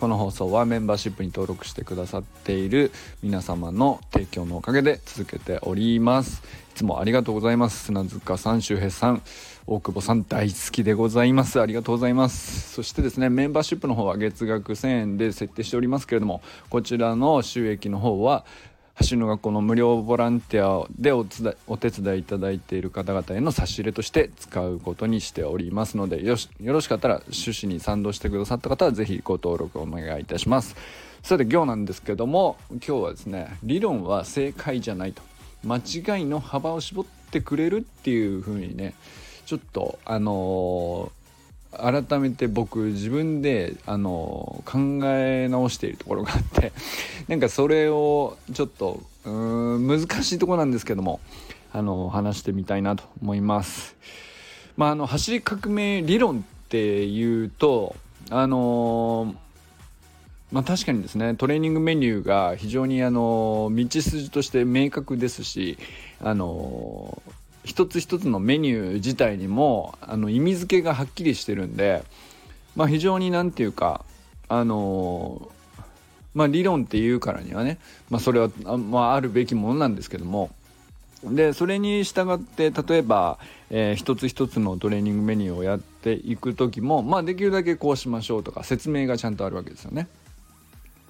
この放送はメンバーシップに登録してくださっている皆様の提供のおかげで続けております。いつもありがとうございます。砂塚さん周平さん大久保さん大好きでございます。ありがとうございます。そしてですねメンバーシップの方は月額1000円で設定しておりますけれどもこちらの収益の方は走るの学校の無料ボランティアでおお手伝いいただいている方々への差し入れとして使うことにしておりますのでよろしかったら趣旨に賛同してくださった方は是非ご登録お願いいたします。さて今日なんですけども今日はですね理論は正解じゃないと。間違いの幅を絞ってくれるっていう風にねちょっとあのー、改めて僕自分で、あの、考え直しているところがあって なんかそれをちょっとうん難しいとこなんですけども、あの、話してみたいなと思います。まあ、あの走り革命理論っていうとあのまあ、確かにですねトレーニングメニューが非常にあの道筋として明確ですしあの一つ一つのメニュー自体にもあの意味付けがはっきりしてるんで、まあ、非常に何て言うかあのまあ理論っていうからにはね、まあ、それはあ,、まあ、あるべきものなんですけどもでそれに従って例えば、えー、一つ一つのトレーニングメニューをやっていく時も、まあ、できるだけこうしましょうとか説明がちゃんとあるわけですよね。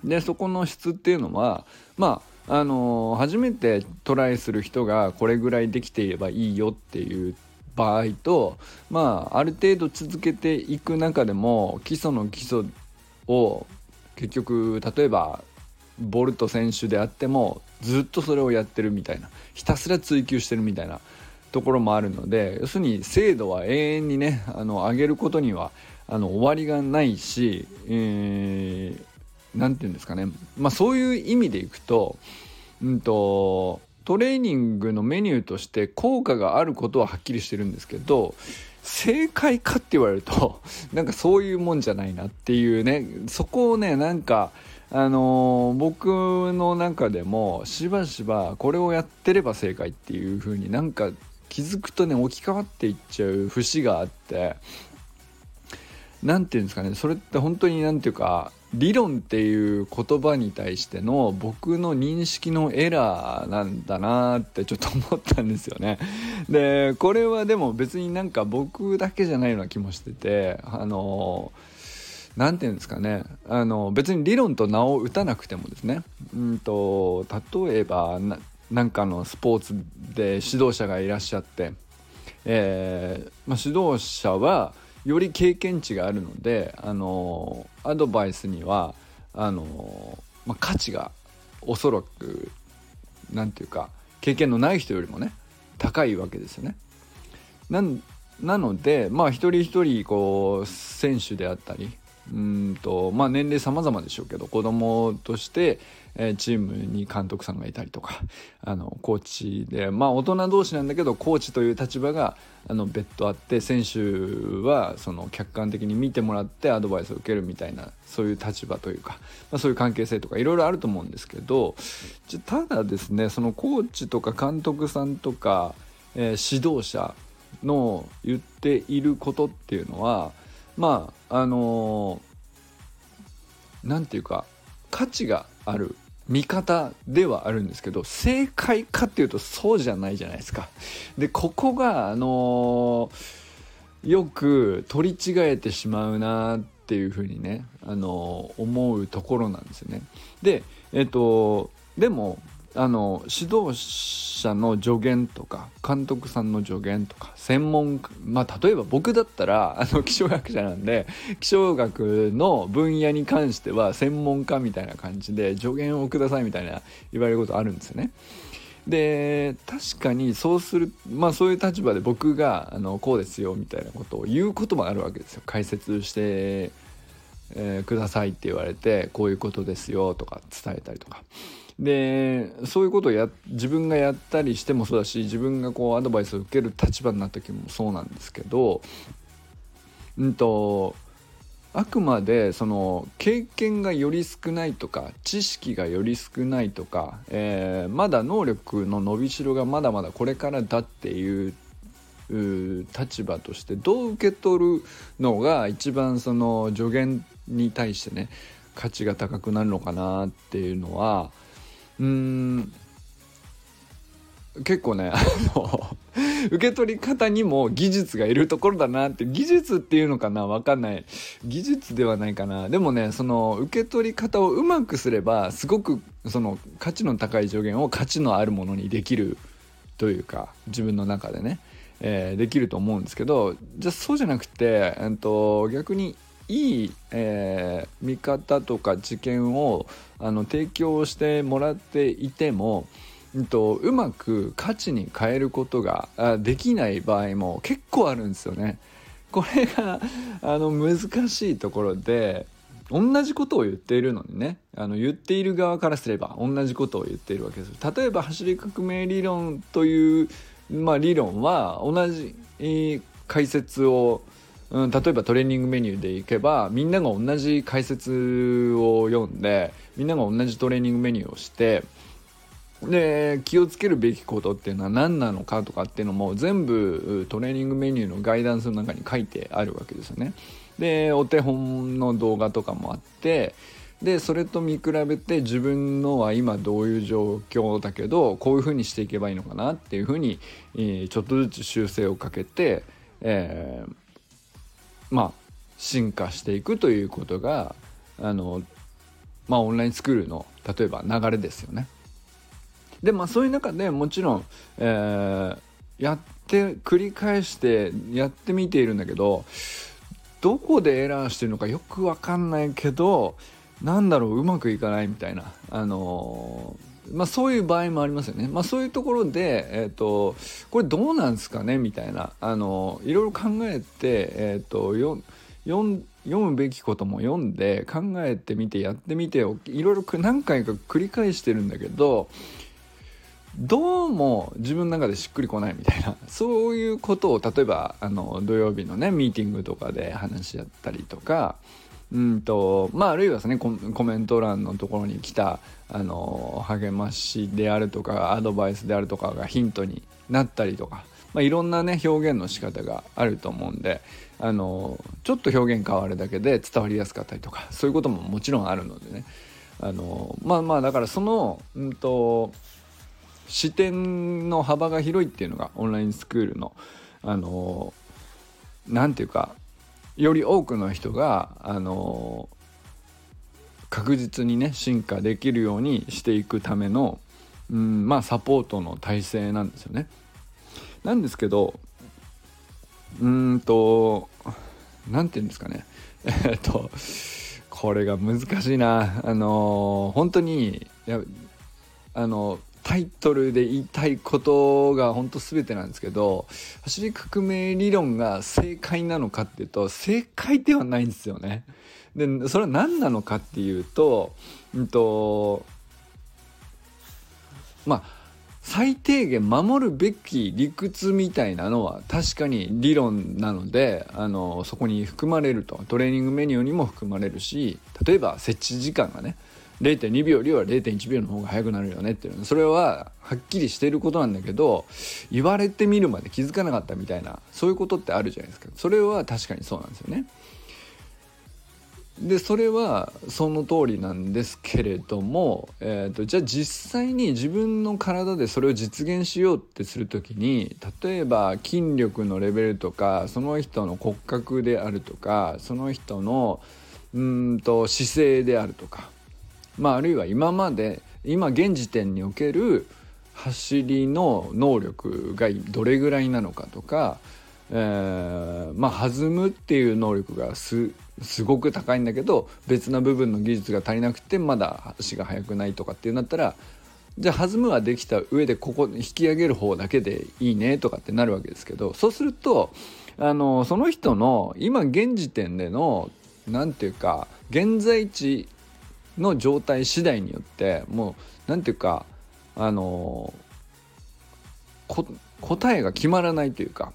でそこの質っていうのはまああの初めてトライする人がこれぐらいできていればいいよっていう場合とまあある程度続けていく中でも基礎の基礎を結局例えばボルト選手であってもずっとそれをやってるみたいなひたすら追求してるみたいなところもあるので要するに精度は永遠にねあの上げることにはあの終わりがないし、えー、何て言うんですかね、まあ、そういう意味でいくと,、うんと、トレーニングのメニューとして効果があることははっきりしてるんですけど正解かって言われると なんかそういうもんじゃないなっていうね。そこをねなんかあのー、僕の中でもしばしばこれをやってれば正解っていう風になんか気づくとね置き換わっていっちゃう節があって何て言うんですかね。それって本当に何て言うか理論っていう言葉に対しての僕の認識のエラーなんだなってちょっと思ったんですよね。でこれはでも別になんか僕だけじゃないような気もしててあの何て言うんですかねあの別に理論と名を打たなくてもですねうんと例えばなんかのスポーツで指導者がいらっしゃって、えーまあ、指導者はより経験値があるのであのアドバイスにはあの、まあ、価値がおそらく何て言うか経験のない人よりもね高いわけですよね。なのでまあ一人一人こう選手であったりうんとまあ年齢様々でしょうけど子供として、えー、チームに監督さんがいたりとか あのコーチでまあ大人同士なんだけどコーチという立場があの別途あって選手はその客観的に見てもらってアドバイスを受けるみたいなそういう立場というか、まあ、そういう関係性とかいろいろあると思うんですけどただですねそのコーチとか監督さんとか、えー、指導者の言っていることっていうのはまああの何、ー、て言うか価値がある見方ではあるんですけど正解かっていうとそうじゃないじゃないですか。でここがあのー、よく取り違えてしまうなっていうふうにね、あのー、思うところなんですよね。でえっ、とでもあの指導者の助言とか監督さんの助言とか専門まあ例えば僕だったらあの 気象学者なんで気象学の分野に関しては専門家みたいな感じで助言をくださいみたいな言われることあるんですよね。で確かにそうするまあそういう立場で僕があのこうですよみたいなことを言うこともあるわけですよ解説して、えー、くださいって言われてこういうことですよとか伝えたりとか。でそういうことをや自分がやったりしてもそうだし自分がこうアドバイスを受ける立場になった時もそうなんですけどうんとあくまでその経験がより少ないとか知識がより少ないとか、えー、まだ能力の伸びしろがまだまだこれからだっていう立場としてどう受け取るのが一番その助言に対してね価値が高くなるのかなっていうのはうん。結構ねあの 受け取り方にも技術がいるところだなって技術っていうのかな分かんない。技術ではないかな。でもねその受け取り方をうまくすればすごくその価値の高い助言を価値のあるものにできるというか自分の中でね、えー、できると思うんですけどじゃあそうじゃなくて、えー、と逆にいい、えー、見方とか知見をあの提供してもらっていてもうんと、うまく価値に変えることができない場合も結構あるんですよね。これがあの難しいところで同じことを言っているのにねあの言っている側からすれば同じことを言っているわけです例えば走り革命理論という、まあ、理論は同じ解説を、うん、例えばトレーニングメニューでいけばみんなが同じ解説を読んでみんなが同じトレーニングメニューをしてで気をつけるべきことっていうのは何なのかとかっていうのも全部トレーニングメニューのガイダンスの中に書いてあるわけですよね。でお手本の動画とかもあってでそれと見比べて自分のは今どういう状況だけどこういうふうにしていけばいいのかなっていうふうに、えー、ちょっとずつ修正をかけて、えー、まあ進化していくということがあのまあオンラインスクールの例えば流れですよね。でまあそういう中でもちろん、えー、やって繰り返してやってみているんだけどどこでエラーしてるのかよく分かんないけどなんだろううまくいかないみたいなあのー、まあ、そういう場合もありますよね。まあ、そういうところで、えーと、これどうなんですかね？みたいな、あの、いろいろ考えて、えーと、よ読むべきことも読んで考えてみてやってみていろいろ何回か繰り返してるんだけどどうも自分の中でしっくりこないみたいな。そういうことを例えばあの土曜日のねミーティングとかで話し合ったりとかうんとまああるいはですねコメント欄のところに来たあの励ましであるとかアドバイスであるとかがヒントになったりとか、まあ、いろんなね表現の仕方があると思うんであのちょっと表現変わるだけで伝わりやすかったりとかそういうことももちろんあるのでね。あのまあまあだからそのうんと視点の幅が広いっていうのがオンラインスクールのあの何て言うかより多くの人があの確実にね進化できるようにしていくための、うん、まあサポートの体制なんですよね。なんですけどうんと何て言うんですかね えっとこれが難しいなあの本当にやあのタイトルで言いたいことが本当全てなんですけど走り革命理論が正解なのかっていうと正解ではないんですよね。でそれは何なのかっていうと,、うんとまあ最低限守るべき理屈みたいなのは確かに理論なのであのそこに含まれると。トレーニングメニューにも含まれるし例えば設置時間がね0.2秒よりは0.1秒の方が速くなるよねっていうそれははっきりしていることなんだけど言われてみるまで気づかなかったみたいなそういうことってあるじゃないですか。それは確かにそうなんですよね。でそれはその通りなんですけれども、えーと、じゃあ実際に自分の体でそれを実現しようってする時に例えば筋力のレベルとかその人の骨格であるとかその人のうんと姿勢であるとかまあ、あるいは今まで今現時点における走りの能力がどれぐらいなのかとか、えー、まあ弾むっていう能力がすすごく高いんだけど別な部分の技術が足りなくてまだ足が速くないとかっていうんだったらじゃあ弾むはできた上でここ引き上げる方だけでいいねとかってなるわけですけどそうするとあのその人の今現時点での何て言うか現在地の状態次第によってもう何ていうかあの答えが決まらないというか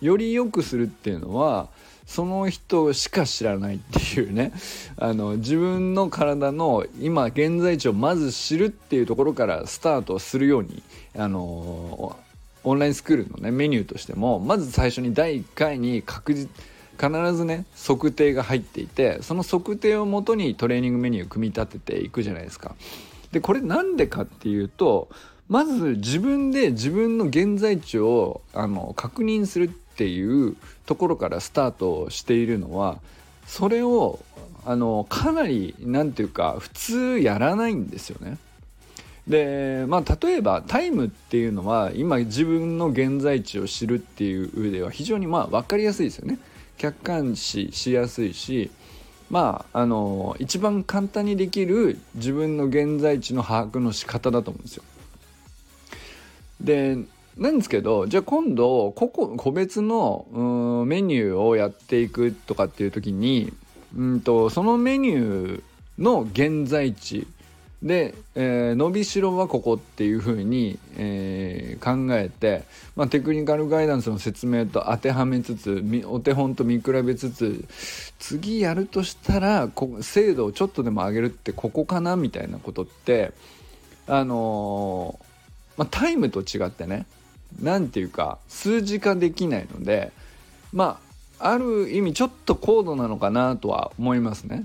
より良くするっていうのはその人しか知らないっていうね あの自分の体の今現在地をまず知るっていうところからスタートするようにあのオンラインスクールのねメニューとしてもまず最初に第1回に確実必ずね測定が入っていてその測定をもとにトレーニングメニューを組み立てていくじゃないですか。でこれなんでかっていうとまず自分で自分の現在地をあの確認するっていうところからスタートしているのはそれをあのかなり何て言うか普通やらないんですよね。でまあ例えばタイムっていうのは今自分の現在地を知るっていう上では非常にまあ分かりやすいですよね。客観視しやすいしまああの一番簡単にできる自分の現在地の把握の仕方だと思うんですよ。でなんですけどじゃあ今度個々個別のメニューをやっていくとかっていう時にうんとそのメニューの現在地で、えー、伸びしろはここっていうふうに、えー、考えて、まあ、テクニカルガイダンスの説明と当てはめつつお手本と見比べつつ次やるとしたらこ精度をちょっとでも上げるってここかなみたいなことってあのー、まあ、タイムと違ってね何て言うか数字化できないのでまあある意味ちょっと高度なのかなとは思いますね。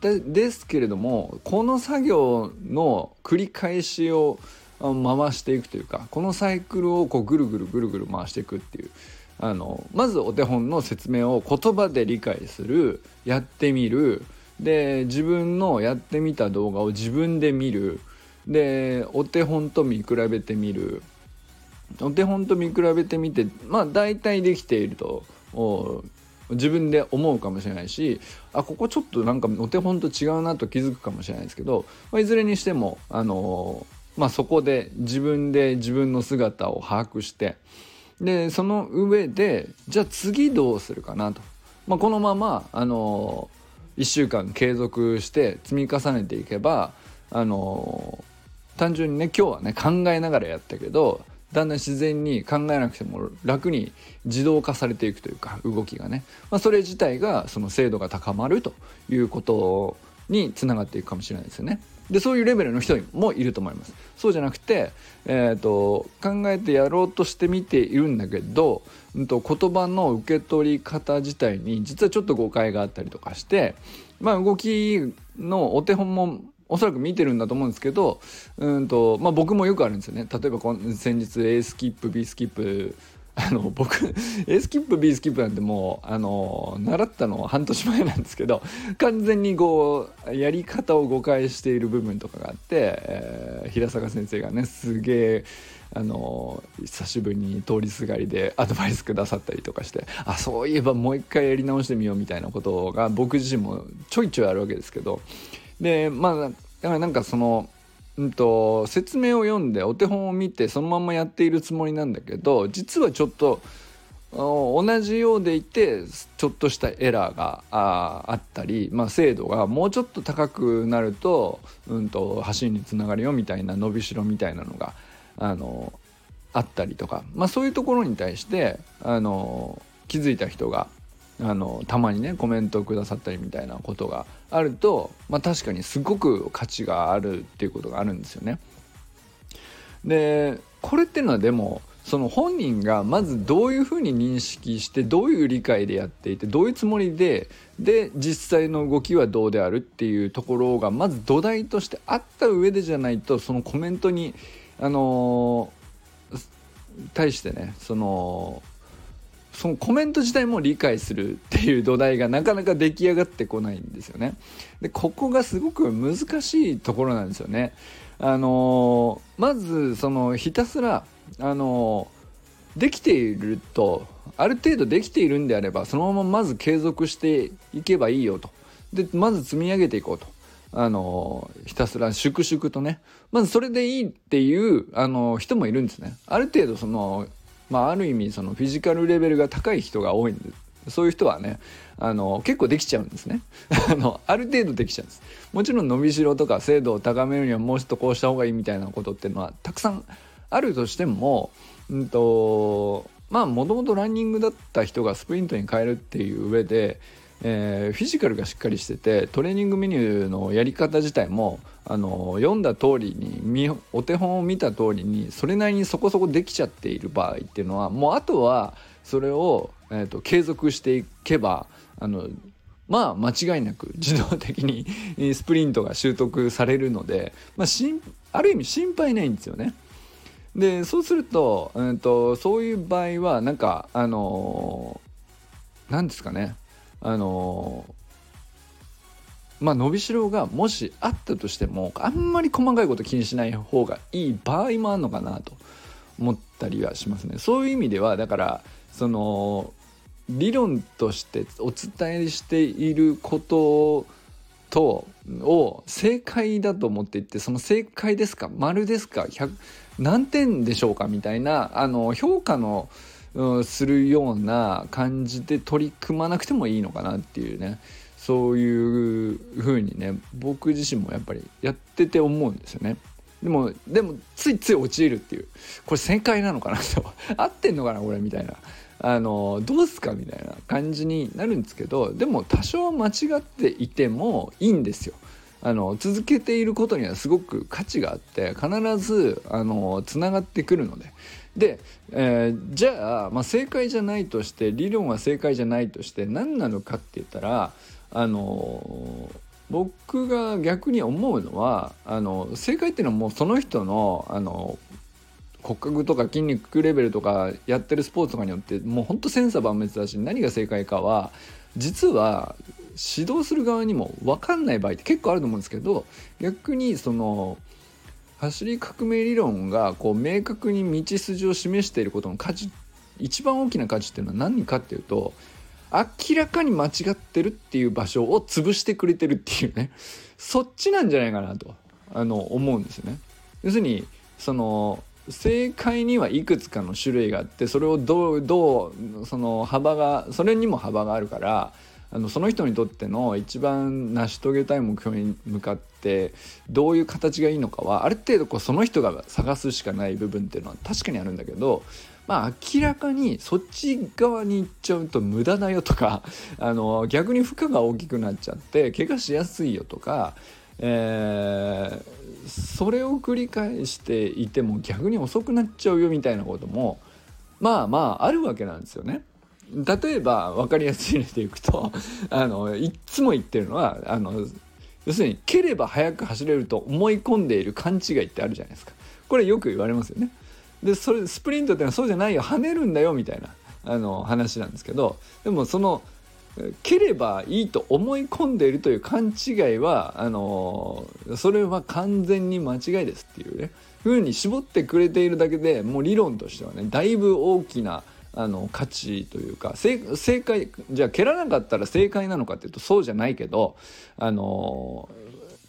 でですけれどもこの作業の繰り返しを回していくというかこのサイクルをこうぐるぐるぐるぐる回していくっていうあのまずお手本の説明を言葉で理解するやってみるで自分のやってみた動画を自分で見るでお手本と見比べてみるお手本と見比べてみてまあ大体できていると自分で思うかもしれないしあここちょっとなんかお手本と違うなと気づくかもしれないですけど、まあ、いずれにしても、あのー、まあ、そこで自分で自分の姿を把握してでその上でじゃあ次どうするかなと、まあ、このまま、あのー、1週間継続して積み重ねていけば、あのー、単純にね今日はね考えながらやったけどだんだん自然に考えなくても楽に自動化されていくというか動きがね、まあ、それ自体がその精度が高まるということにつながっていくかもしれないですよね。でそういうレベルの人もいると思います。そうじゃなくて、えーと、考えてやろうとしてみているんだけど、うんと、言葉の受け取り方自体に実はちょっと誤解があったりとかして、まあ、動きのお手本もおそらく見てるんだと思うんですけどうんと、まあ、僕もよくあるんですよね。例えば先日 A スキップ B スキップ あの僕 A スキップ B スキップなんてもうあの習ったの半年前なんですけど完全にこうやり方を誤解している部分とかがあって、えー、平坂先生がねすげえあの久しぶりに通りすがりでアドバイスくださったりとかしてあそういえばもう一回やり直してみようみたいなことが僕自身もちょいちょいあるわけですけどでまあだからなんかそのうんと、説明を読んでお手本を見てそのままやっているつもりなんだけど実はちょっと同じようでいてちょっとしたエラーがあったり、まあ、精度がもうちょっと高くなると,、うんと、走りにつながるよみたいな伸びしろみたいなのがあのあったりとか、まあ、そういうところに対してあの気づいた人があのたまにねコメントをくださったりみたいなことがあると、まあ、確かにすごく価値があるっていうことがあるんですよね。でこれっていうのはでもその本人がまずどういうふうに認識してどういう理解でやっていてどういうつもりでで実際の動きはどうであるっていうところがまず土台としてあった上でじゃないとそのコメントにあのー、対してねそのそのコメント自体も理解するっていう土台がなかなか出来上がってこないんですよね。でここがすごく難しいところなんですよね。あのー、まずそのひたすらあのー、できているとある程度できているんであればそのまままず継続していけばいいよと。でまず積み上げていこうと。あのひたすら粛々とねまずそれでいいっていうあの人もいるんですねある程度そのまあ、ある意味そのフィジカルレベルが高い人が多いんですそういう人はねあの結構できちゃうんですね。あのある程度できちゃうんです。もちろん伸びしろとか精度を高めるにはもうちょっとこうした方がいいみたいなことっていうのはたくさんあるとしても、うんとまあもともとランニングだった人がスプリントに変えるっていう上で、えー、フィジカルがしっかりしててトレーニングメニューのやり方自体もあの読んだ通りにお手本を見た通りにそれなりにそこそこできちゃっている場合っていうのはもうあとはそれを、えーと、継続していけばあのまあ間違いなく自動的にスプリントが習得されるので、まあ、しんある意味心配ないんですよね。でそうすると,、うんと、そういう場合はなんかあの何ですかねあのまあ伸びしろがもしあったとしてもあんまり細かいこと気にしない方がいい場合もあるのかなと思ったりはしますね。そういう意味ではだからその理論としてお伝えしていることとを正解だと思っていってその正解ですか丸ですか何点でしょうかみたいなあの評価の、するような感じで取り組まなくてもいいのかなっていうねそういう風にね僕自身もやっぱりやってて思うんですよね。でもでもついつい陥るっていうこれ正解なのかなと 合ってんのかなこれみたいなあのどうすかみたいな感じになるんですけどでも多少間違っていてもいいんですよ。あの続けていることにはすごく価値があって必ずあのつながってくるので。で、えー、じゃあ、まあ、正解じゃないとして理論は正解じゃないとして何なのかって言ったらあの僕が逆に思うのはあの正解っていうのはもうその人のあの骨格とか筋肉レベルとかやってるスポーツとかによってもうほんと千差万別だし何が正解かは実は指導する側にも分かんない場合って結構あると思うんですけど逆にその走り革命理論がこう明確に道筋を示していることの価値一番大きな価値っていうのは何かっていうと明らかに間違ってるっていう場所を潰してくれてるっていうねそっちなんじゃないかなとあの思うんですよね。要するにその正解にはいくつかの種類があってそれをどうどうその幅がそれにも幅があるからあのその人にとっての一番成し遂げたい目標に向かってどういう形がいいのかはある程度こうその人が探すしかない部分っていうのは確かにあるんだけどまあ明らかにそっち側に行っちゃうと無駄だよとか あの逆に負荷が大きくなっちゃって怪我しやすいよとか、えーそれを繰り返していても逆に遅くなっちゃうよみたいなこともまあまああるわけなんですよね。例えば分かりやすい例でいくと あのいっつも言ってるのはあの要するに蹴れば速く走れると思い込んでいる勘違いってあるじゃないですかこれよく言われますよねでそれスプリントってのはそうじゃないよ。跳ねるんだよみたいなあの話なんですけどでもその蹴ればいいと思い込んでいるという勘違いはあのそれは完全に間違いですっていうね。風に絞ってくれているだけでもう理論としてはねだいぶ大きなあの価値というか正解じゃあ蹴らなかったら正解なのかっていうとそうじゃないけどあの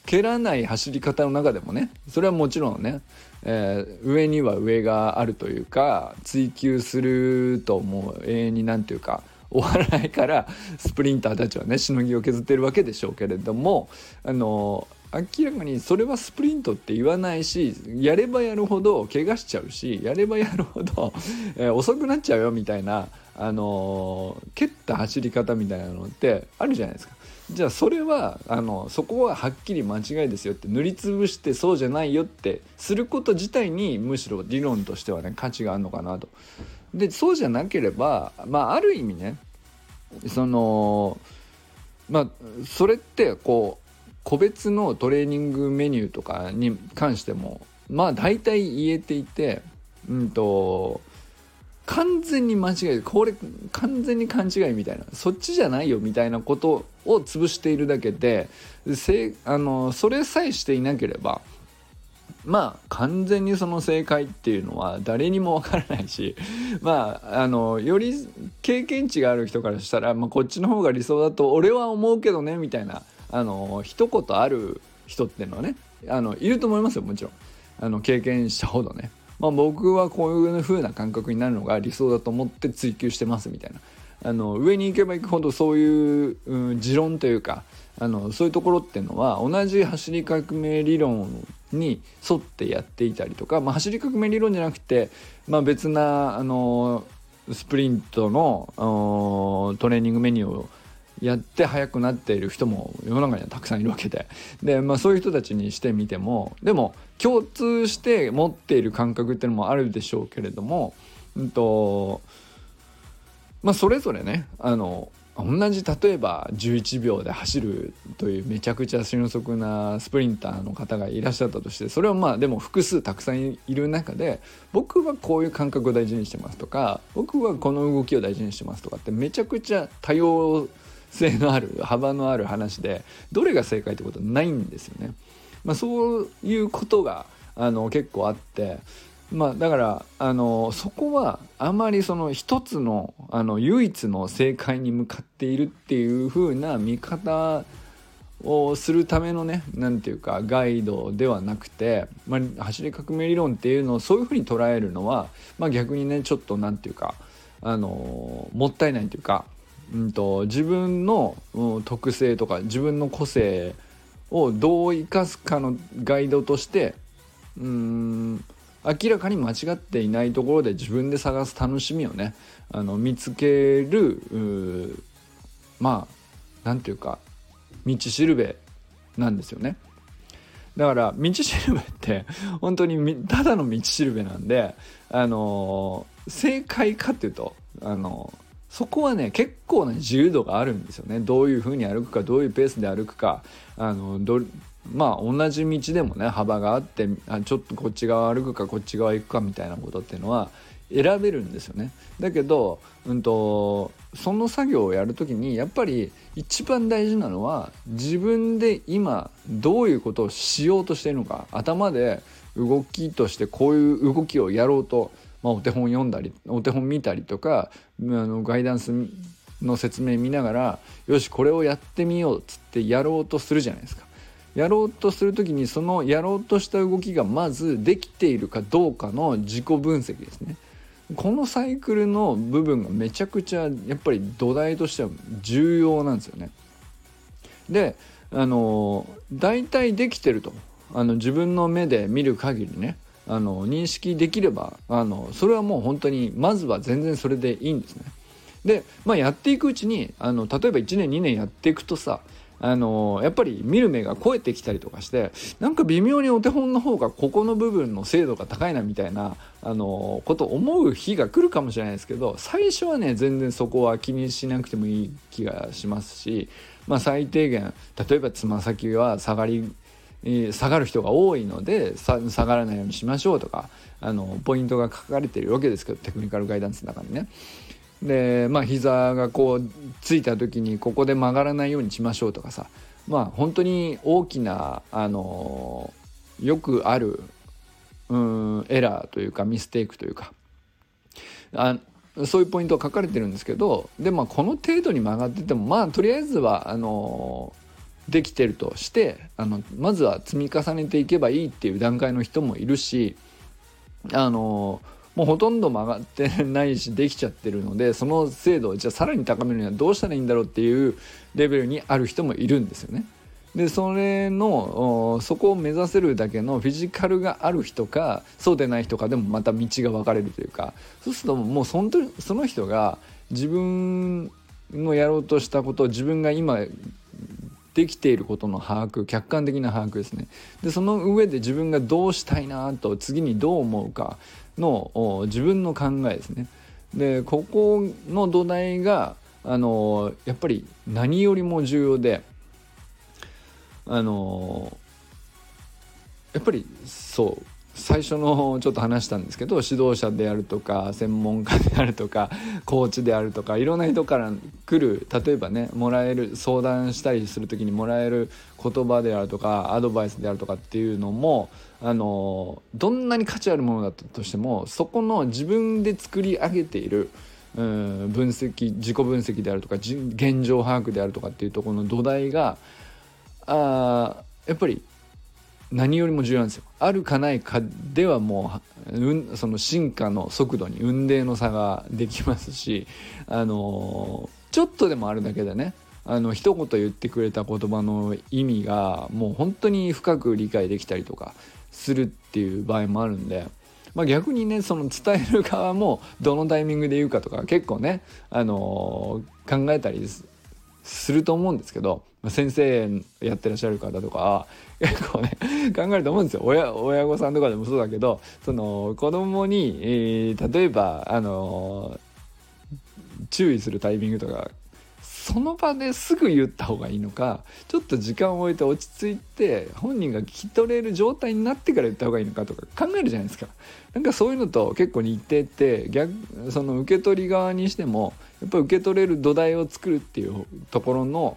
蹴らない走り方の中でもねそれはもちろんね、えー、上には上があるというか追求するともう永遠に何て言うかお笑いからスプリンターたちはねしのぎを削ってるわけでしょうけれどもあの明らかにそれはスプリントって言わないしやればやるほど怪我しちゃうしやればやるほど、えー、遅くなっちゃうよみたいな、あの、蹴った走り方みたいなのってあるじゃないですか。じゃあそれはあのそこははっきり間違いですよって塗りつぶしてそうじゃないよってすること自体にむしろ理論としてはね価値があるのかなと。でそうじゃなければまあある意味ねそのまあそれってこう個別のトレーニングメニューとかに関してもまあ大体言えていてうんと完全に間違いこれ完全に勘違いみたいなそっちじゃないよみたいなことを潰しているだけでせあのそれさえしていなければまあ完全にその正解っていうのは誰にもわからないしまああのより経験値がある人からしたら、まあ、こっちの方が理想だと俺は思うけどねみたいなあの一言ある人っていうのはねあのいると思いますよもちろんあの経験したほどね。まあ、僕はこういう風な感覚になるのが理想だと思って追求してますみたいな。あの上に行けば行くほどそういう、うん、持論というかあのそういうところっていうのは同じ走り革命理論に沿ってやっていたりとか、まあ、走り革命理論じゃなくて、まあ、別なあのスプリントのトレーニングメニューをやって速くなっている人も世の中にはたくさんいるわけで。で、まあ、そういう人たちにしてみてもでも共通して持っている感覚っていうのもあるでしょうけれども、うんとまあ、それぞれねあの同じ例えば11秒で走るというめちゃくちゃ俊足なスプリンターの方がいらっしゃったとしてそれはまあでも複数たくさんいる中で僕はこういう感覚を大事にしてますとか僕はこの動きを大事にしてますとかってめちゃくちゃ多様性性のある幅のある話でどれが正解ってことはないんですよね。まあ、そういうことがあの結構あってまあだからあのそこはあまりその一つのあの唯一の正解に向かっているっていう風な見方をするためのね何て言うかガイドではなくて、まあ、走り革命理論っていうのをそういう風に捉えるのは、まあ、逆にねちょっと何て言うかあのもったいないというか、うんと、自分の、うん、特性とか自分の個性をどう生かすかのガイドとしてうん明らかに間違っていないところで自分で探す楽しみをねあの見つけるまあ何て言うか道しるべなんですよね。だから道しるべって本当にただの道しるべなんであの正解かっていうとあのそこはね結構な自由度があるんですよね。どういうふうに歩くかどういうペースで歩くか。あのどまあ同じ道でもね幅があってあちょっとこっち側歩くかこっち側行くかみたいなことっていうのは選べるんですよね。だけど、うんと、その作業をやる時にやっぱり一番大事なのは自分で今どういうことをしようとしているのか。頭で動きとしてこういう動きをやろうと、まあ、お手本読んだりお手本見たりとかあのガイダンスの説明見ながらよしこれをやってみようっつってやろうとするじゃないですか。やろうとする時にそのやろうとした動きがまずできているかどうかの自己分析ですね。このサイクルの部分がめちゃくちゃやっぱり土台としては重要なんですよね。であの大体できてるとあの自分の目で見る限りねあの認識できればあのそれはもう本当にまずは全然それでいいんですね。で、まあ、やっていくうちにあの例えば1年2年やっていくとさあのやっぱり見る目が超えてきたりとかしてなんか微妙にお手本の方がここの部分の精度が高いなみたいなあのこと思う日が来るかもしれないですけど最初はね全然そこは気にしなくてもいい気がしますし、まあ、最低限例えばつま先は下がり下がる人が多いので下がらないようにしましょうとかあのポイントが書かれてるわけですけどテクニカルガイダンスの中にね。でまあ膝がこうついた時にここで曲がらないようにしましょうとかさまあ本当に大きなあのよくあるうんエラーというかミステイクというかあそういうポイントが書かれてるんですけどでまあこの程度に曲がっててもまあとりあえずはあのできてるとしてあのまずは積み重ねていけばいいっていう段階の人もいるしあのもうほとんど曲がってないしできちゃってるのでその精度をじゃあさらに高めるにはどうしたらいいんだろうっていうレベルにある人もいるんですよね。でそれのそこを目指せるだけのフィジカルがある人かそうでない人かでもまた道が分かれるというかそうするともうそのその人が自分のやろうとしたことを自分が今できていることの把握客観的な把握ですねでその上で自分がどうしたいなと次にどう思うかの自分の考えですね。でここの土台があのやっぱり何よりも重要であのやっぱりそう最初のちょっと話したんですけど指導者であるとか専門家であるとか コーチであるとかいろんな人から来る例えばねもらえる相談したりする時にもらえる言葉であるとかアドバイスであるとかっていうのもあのどんなに価値あるものだったとしてもそこの自分で作り上げているうん分析自己分析であるとか現状把握であるとかっていうところの土台があやっぱり何よりも重要なんですよ。あるかないかではもう、うん、その進化の速度に雲泥の差ができますし、あのちょっとでもあるだけでねあの一言言ってくれた言葉の意味がもう本当に深く理解できたりとかするっていう場合もあるんでまあ、逆にねその伝える側もどのタイミングで言うかとか結構ね、あの、考えたりすると思うんですけど先生やってらっしゃる方とか 結構ね考えると思うんですよ。親親御さんとかでもそうだけどその子供に、えー、例えばあの、注意するタイミングとかその場ですぐ言った方がいいのかちょっと時間を置いて落ち着いて本人が聞き取れる状態になってから言った方がいいのかとか考えるじゃないですか。なんかそういうのと結構似てて逆その受け取り側にしてもやっぱり受け取れる土台を作るっていうところの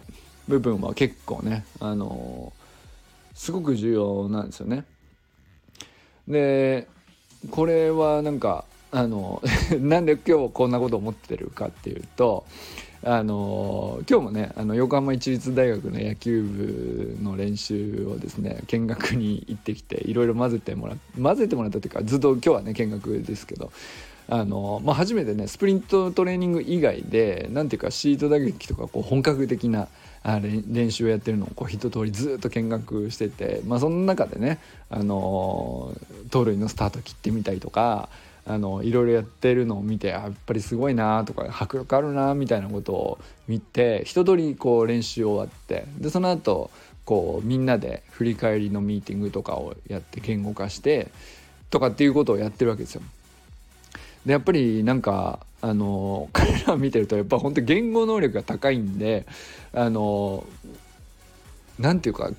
部分は結構ねあのすごく重要なんですよね。でこれはなんかあの なんで今日こんなこと思ってるかっていうとあの今日もねあの横浜市立大学の野球部の練習をですね見学に行ってきていろいろ混ぜてもら混ぜてもらったというかずっと今日はね見学ですけどあの、まあ、初めてねスプリントトレーニング以外で何ていうかシート打撃とかこう本格的なあ練習をやってるのをこう一通りずっと見学してて、まあ、その中でね、あの盗塁のスタート切ってみたりとかあのいろいろやってるのを見てやっぱりすごいなとか迫力あるなみたいなことを見て一通りこう練習終わってでその後こうみんなで振り返りのミーティングとかをやって言語化してとかっていうことをやってるわけですよ。でやっぱりなんかあの 彼ら見てるとやっぱ本当言語能力が高いんであのなんていうか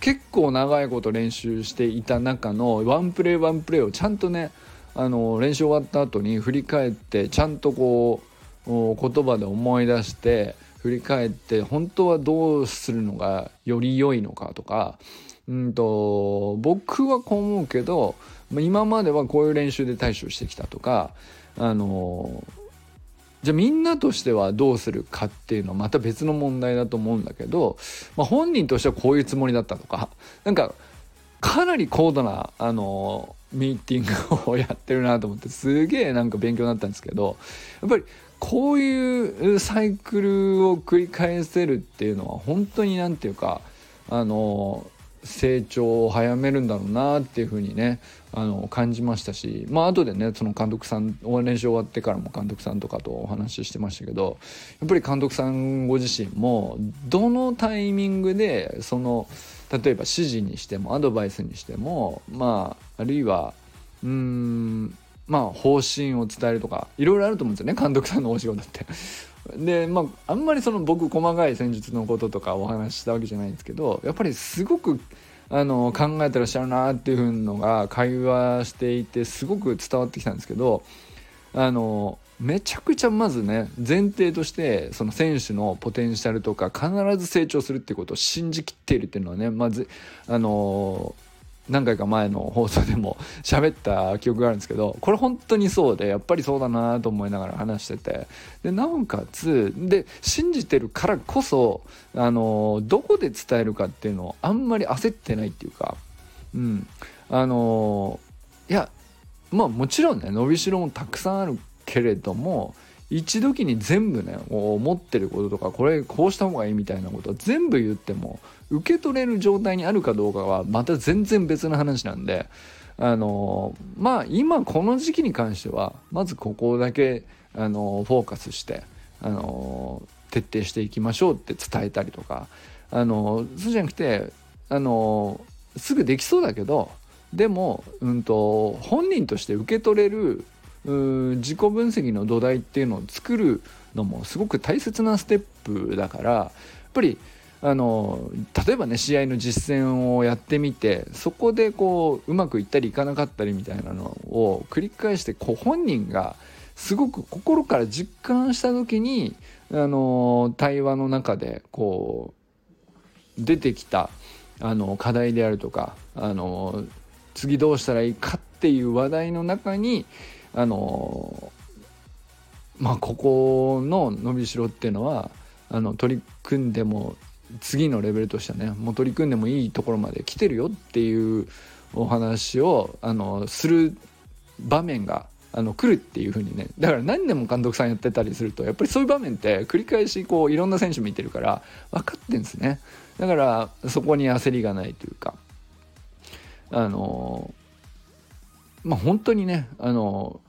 結構長いこと練習していた中のワンプレーワンプレーをちゃんとねあの練習終わった後に振り返ってちゃんとこう言葉で思い出して振り返って本当はどうするのがより良いのかとかうんと僕はこう思うけど今まではこういう練習で対処してきたとかあのじゃあみんなとしてはどうするかっていうのはまた別の問題だと思うんだけど、まあ、本人としてはこういうつもりだったとかなんかかなり高度なあのミーティングをやってるなと思ってすげえなんか勉強になったんですけどやっぱりこういうサイクルを繰り返せるっていうのは本当に何て言うかあの成長を早めるんだろうなっていうふうにねあの感じましたしまあ後でねその監督さん練習終わってからも監督さんとかとお話ししてましたけどやっぱり監督さんご自身もどのタイミングでその例えば指示にしてもアドバイスにしてもまああるいはうーんまあ方針を伝えるとかいろいろあると思うんですよね監督さんのお仕事って。でまああんまりその僕細かい戦術のこととかお話ししたわけじゃないんですけどやっぱりすごくあの考えてらっしゃるなっていうのが会話していてすごく伝わってきたんですけどあのめちゃくちゃまずね前提としてその選手のポテンシャルとか必ず成長するっていうことを信じきっているっていうのはねまずあの何回か前の放送でも 喋った記憶があるんですけどこれ本当にそうでやっぱりそうだなと思いながら話してて。でなおかつで信じてるからこそあのどこで伝えるかっていうのをあんまり焦ってないっていうかうん。あのいやまあもちろんね伸びしろもたくさんあるけれども一時に全部ね思ってることとかこれこうした方がいいみたいなことを全部言っても受け取れる状態にあるかどうかはまた全然別の話なんであのまあ今この時期に関してはまずここだけあのフォーカスしてあの徹底していきましょうって伝えたりとかあのそうじゃなくてあのすぐできそうだけどでも、うんと、本人として受け取れる自己分析の土台っていうのを作るのもすごく大切なステップだからやっぱりあの例えばね試合の実践をやってみてそこでこううまくいったりいかなかったりみたいなのを繰り返してこう本人がすごく心から実感した時にあの対話の中でこう出てきたあの課題であるとかあの次どうしたらいいかっていう話題の中にあのまあここの伸びしろっていうのはあの取り組んでも次のレベルとしてはねもう取り組んでもいいところまで来てるよっていうお話をあのする場面があの来るっていう風にねだから何年も監督さんやってたりするとやっぱりそういう場面って繰り返しこういろんな選手見てるから分かってんですねだからそこに焦りがないというかあのまあ本当にねあの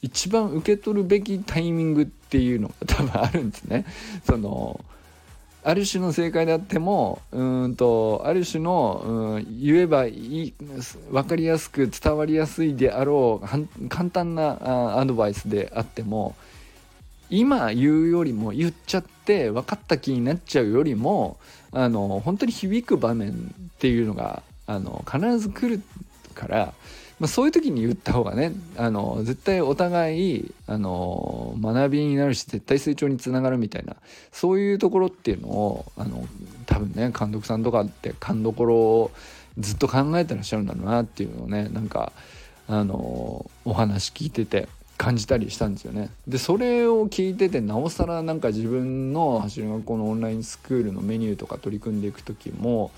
一番受け取るべきタイミングっていうのが多分あるんですね。そのある種の正解であってもうんとある種の、うん、言えばいい分かりやすく伝わりやすいであろう簡単なアドバイスであっても今言うよりも言っちゃって分かった気になっちゃうよりもあの本当に響く場面っていうのがあの必ず来るから、まあ、そういう時に言った方がねあの絶対お互いあの学びになるし絶対成長につながるみたいなそういうところっていうのをあの多分ね監督さんとかって勘どころをずっと考えてらっしゃるんだろうなっていうのをねなんかあのお話聞いてて感じたりしたんですよね。でそれを聞いててなおさらなんか自分の走る学校のオンラインスクールのメニューとか取り組んでいく時も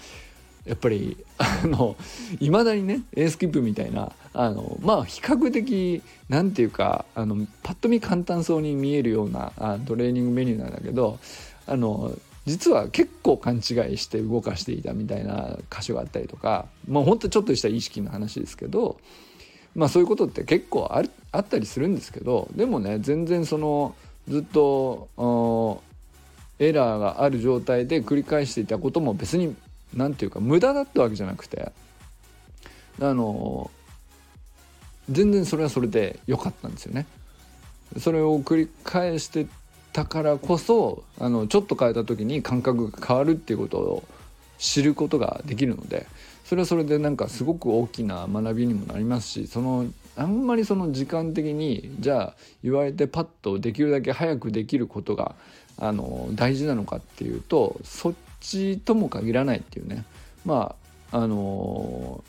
やっぱりあのいまだにねエースキップみたいなあのまあ比較的なんていうかあのパッと見簡単そうに見えるようなあトレーニングメニューなんだけどあの実は結構勘違いして動かしていたみたいな箇所があったりとかまあほんとちょっとした意識の話ですけどまあそういうことって結構あるあったりするんですけどでもね全然そのずっとエラーがある状態で繰り返していたことも別に何て言うか無駄だったわけじゃなくてあの全然それはそれで良かったんですよね。それを繰り返してたからこそあのちょっと変えた時に感覚が変わるっていうことを知ることができるのでそれはそれでなんかすごく大きな学びにもなりますしそのあんまりその時間的にじゃあ言われてパッとできるだけ早くできることがあの大事なのかっていうとそっちとも限らないっていうね。まああの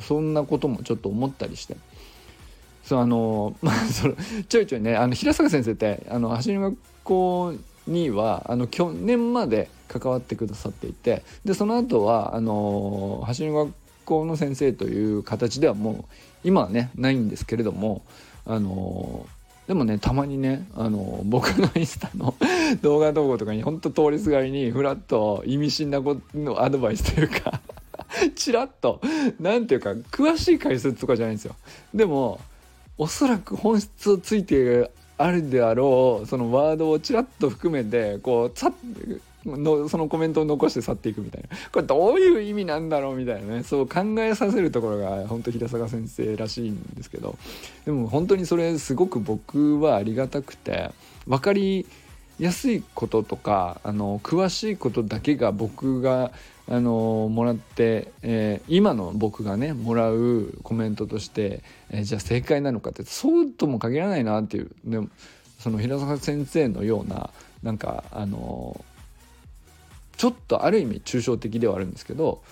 そんなこともちょっと思ったりして。そうあの まあそのちょいちょいねあの平坂先生ってあの走り学校にはあの去年まで関わってくださっていてでその後はあの走り学校の先生という形ではもう今はねないんですけれどもあのでもねたまにねあの僕のインスタの 動画投稿とかにほんと通りすがりにふらっと意味深なことのアドバイスというかちらっと何ていうか詳しい解説とかじゃないんですよ。でもおそらく本質をついてあるであろうそのワードをちらっと含めてこうさのそのコメントを残して去っていくみたいな。これどういう意味なんだろうみたいなね。そう考えさせるところが本当平坂先生らしいんですけど。でも本当にそれすごく僕はありがたくて分かり安いこととかあの詳しいことだけが僕があのもらって、えー、今の僕がねもらうコメントとして、えー、じゃあ正解なのかってそうとも限らないなっていうでもその平坂先生のようななんかあのちょっとある意味抽象的ではあるんですけど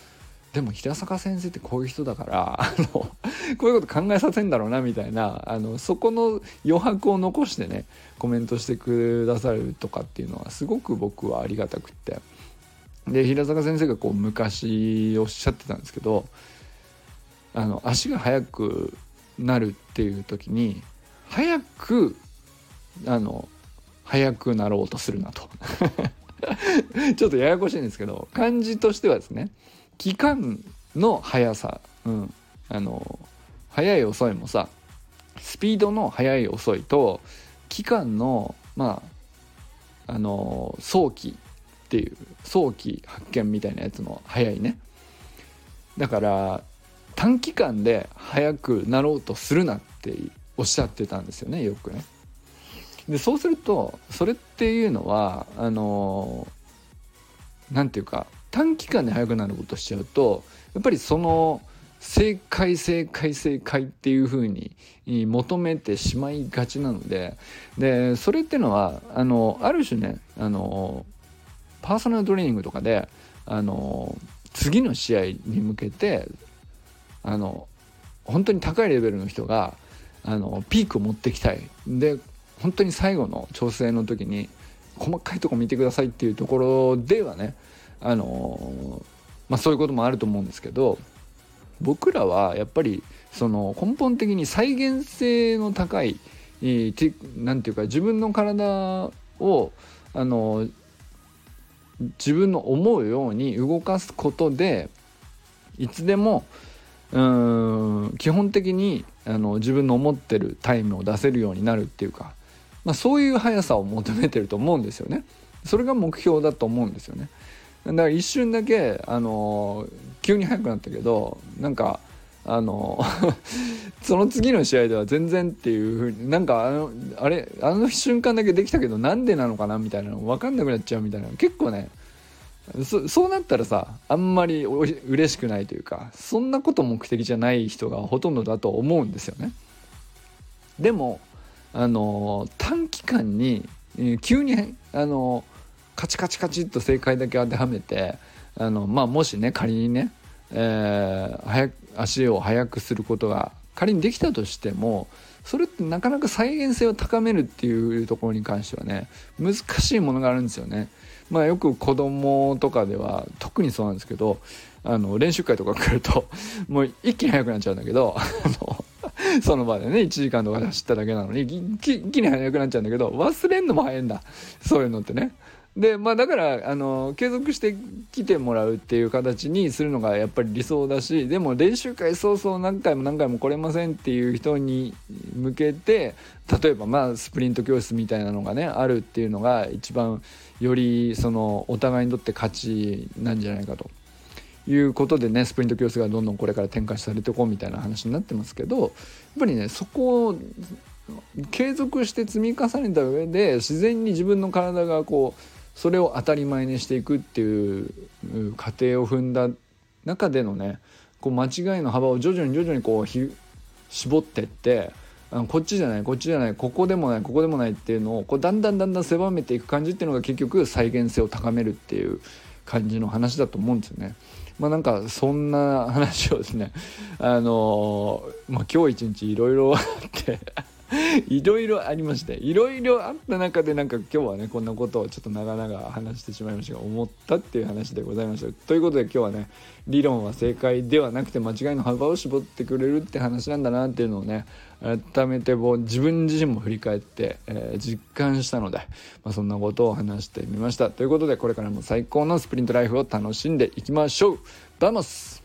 でも平坂先生ってこういう人だからあのこういうこと考えさせんだろうなみたいなあのそこの余白を残してねコメントしてくださるとかっていうのはすごく僕はありがたくって。で平坂先生がこう昔おっしゃってたんですけどあの足が速くなるっていう時に早くあの速くなろうとするなと。ちょっとややこしいんですけど漢字としてはですね期間の速さ、うん、あの速い遅いもさスピードの速い遅いと期間のまああの早期っていう早期発見みたいなやつの早いねだから短期間で速くなろうとするなっておっしゃってたんですよねよくね。でそうするとそれっていうのはあの何て言うか短期間で速くなることしちゃうとやっぱりその正解正解正解っていうふうに求めてしまいがちなのででそれっていうのはあのある種ねあのパーソナルトレーニングとかであの次の試合に向けてあの本当に高いレベルの人があのピークを持ってきたい。で本当に最後の調整の時に細かいとこ見てくださいっていうところではねあのまあ、そういうこともあると思うんですけど僕らはやっぱりその根本的に再現性の高い何て言うか自分の体をあの自分の思うように動かすことでいつでもうん基本的にあの自分の思ってるタイムを出せるようになるっていうか、まあ、そういう速さを求めてると思うんですよね。それが目標だと思うんですよね。だから一瞬だけあの急に速くなったけどなんかあの その次の試合では全然っていうふうになんかあのあれあの瞬間だけできたけどなんでなのかなみたいなの分かんなくなっちゃうみたいな結構ねそそうなったらさあんまり嬉しくないというかそんなこと目的じゃない人がほとんどだと思うんですよね。でもあの短期間に急にあのカチカチカチっと正解だけ当てはめてあの、まあ、もしね仮にね、えー、早足を速くすることが仮にできたとしてもそれってなかなか再現性を高めるっていうところに関してはね難しいものがあるんですよね。まあ、よく子供とかでは特にそうなんですけどあの練習会とか来るともう一気に速くなっちゃうんだけど その場でね1時間とかで走っただけなのに一気に速くなっちゃうんだけど忘れんのも早いんだそういうのってね。でまあだからあの継続して来てもらうっていう形にするのがやっぱり理想だしでも練習会早々何回も何回も来れませんっていう人に向けて例えばまあスプリント教室みたいなのがねあるっていうのが一番よりそのお互いにとって価値なんじゃないかということでねスプリント教室がどんどんこれから展開されていこうみたいな話になってますけどやっぱりねそこを継続して積み重ねた上で自然に自分の体がこうそれを当たり前にしていくっていう過程を踏んだ中でのねこう間違いの幅を徐々に徐々にこう絞ってってあのこっちじゃないこっちじゃないここでもないここでもないっていうのをこうだんだんだんだん狭めていく感じっていうのが結局再現性を高めるっていう感じの話だと思うんですよね。まあなんかそんな話をですね あのー、まあ今日一日いろいろあっていろいろありましていろいろあった中でなんか今日はねこんなことをちょっと長々話してしまいましたが思ったっていう話でございました。ということで今日はね理論は正解ではなくて間違いの幅を絞ってくれるって話なんだなっていうのをね改めて自分自身も振り返って、えー、実感したので、まあ、そんなことを話してみました。ということでこれからも最高のスプリントライフを楽しんでいきましょう。 Vamos。